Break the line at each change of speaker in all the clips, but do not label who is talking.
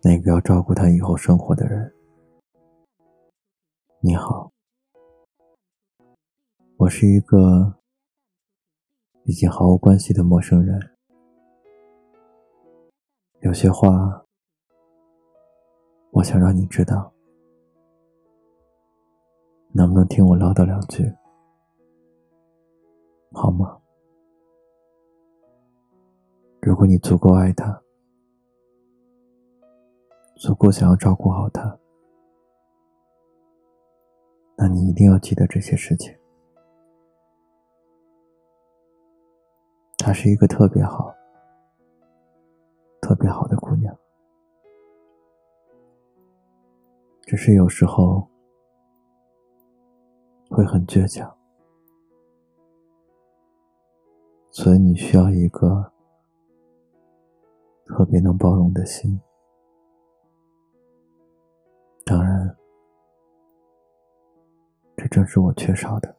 那个要照顾他以后生活的人。你好，我是一个已经毫无关系的陌生人。有些话，我想让你知道，能不能听我唠叨两句，好吗？如果你足够爱他，足够想要照顾好他。那你一定要记得这些事情。她是一个特别好、特别好的姑娘，只是有时候会很倔强，所以你需要一个特别能包容的心。正是我缺少的。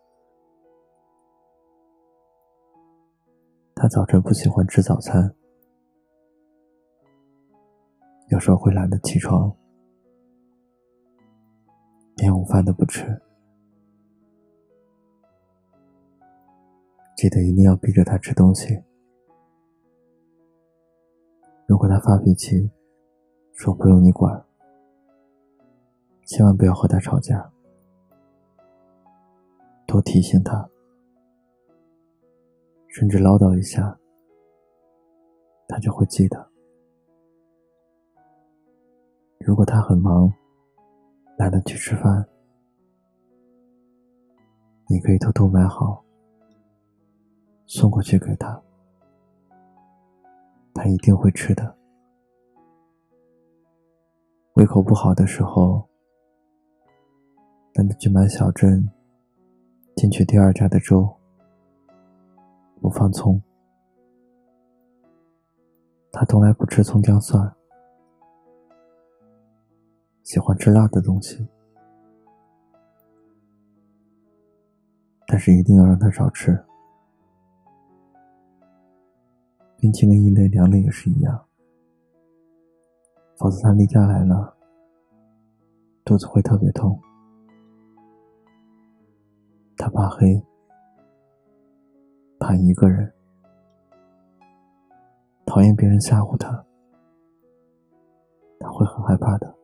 他早晨不喜欢吃早餐，有时候会懒得起床，连午饭都不吃。记得一定要逼着他吃东西。如果他发脾气，说不用你管，千万不要和他吵架。多提醒他，甚至唠叨一下，他就会记得。如果他很忙，懒得去吃饭，你可以偷偷买好，送过去给他，他一定会吃的。胃口不好的时候，带他去买小镇。进去第二家的粥，不放葱。他从来不吃葱姜蒜，喜欢吃辣的东西，但是一定要让他少吃。冰淇淋一类凉的也是一样，否则他例假来了，肚子会特别痛。他怕黑，怕一个人，讨厌别人吓唬他，他会很害怕的。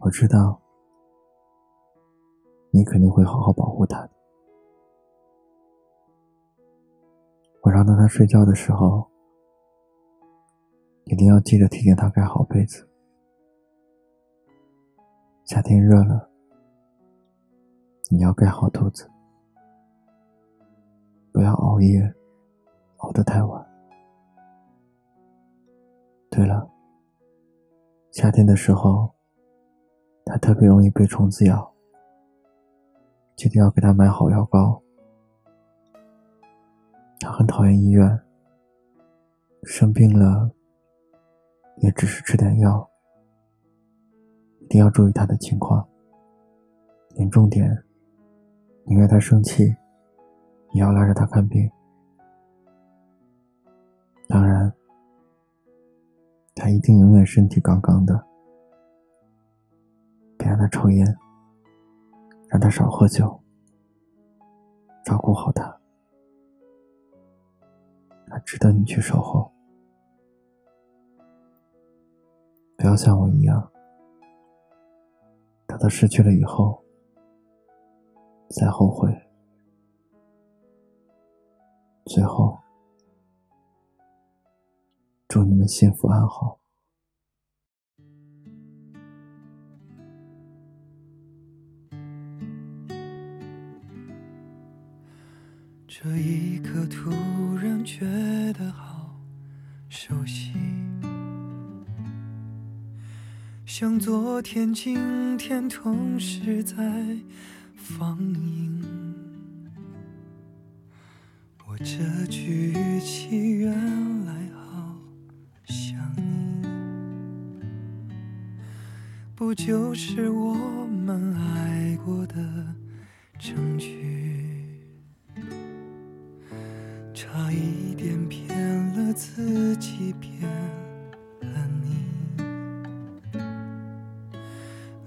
我知道，你肯定会好好保护他的。晚上等他睡觉的时候，一定要记得提醒他盖好被子。夏天热了。你要盖好肚子，不要熬夜，熬得太晚。对了，夏天的时候，它特别容易被虫子咬，记得要给它买好药膏。它很讨厌医院，生病了也只是吃点药，一定要注意它的情况，严重点。你为他生气，也要拉着他看病。当然，他一定永远身体杠杠的。别让他抽烟，让他少喝酒，照顾好他。他值得你去守候。不要像我一样，等他失去了以后。再后悔，最后，祝你们幸福安好。
这一刻突然觉得好熟悉，像昨天、今天同时在。放映，我这句语气原来好像你，不就是我们爱过的证据？差一点骗了自己，骗。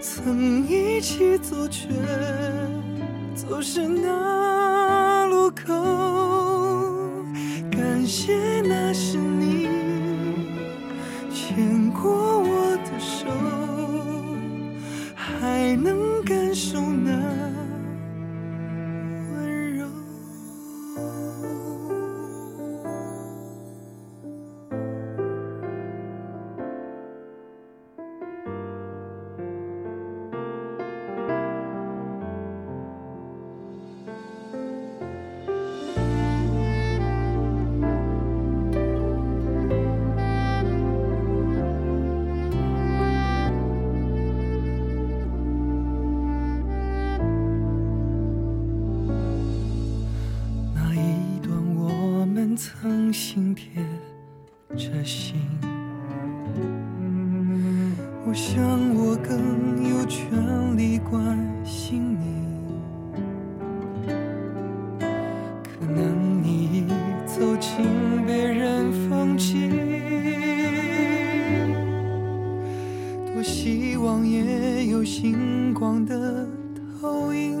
曾一起走却走失那路口。感谢那是曾心贴着心，我想我更有权利关心你。可能你已走进别人风景，多希望也有星光的投影。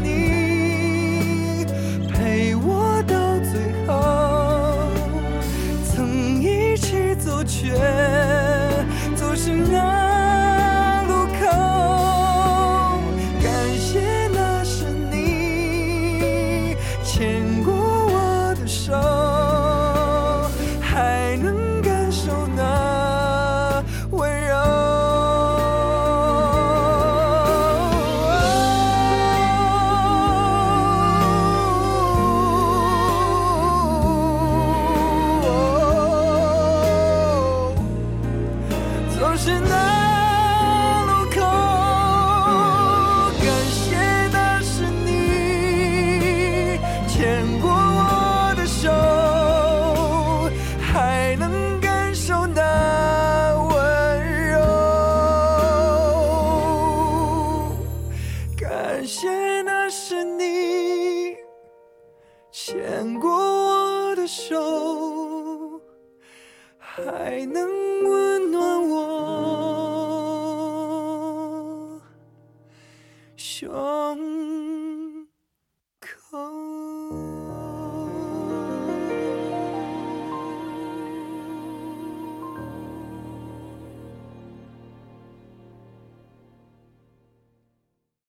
你胸口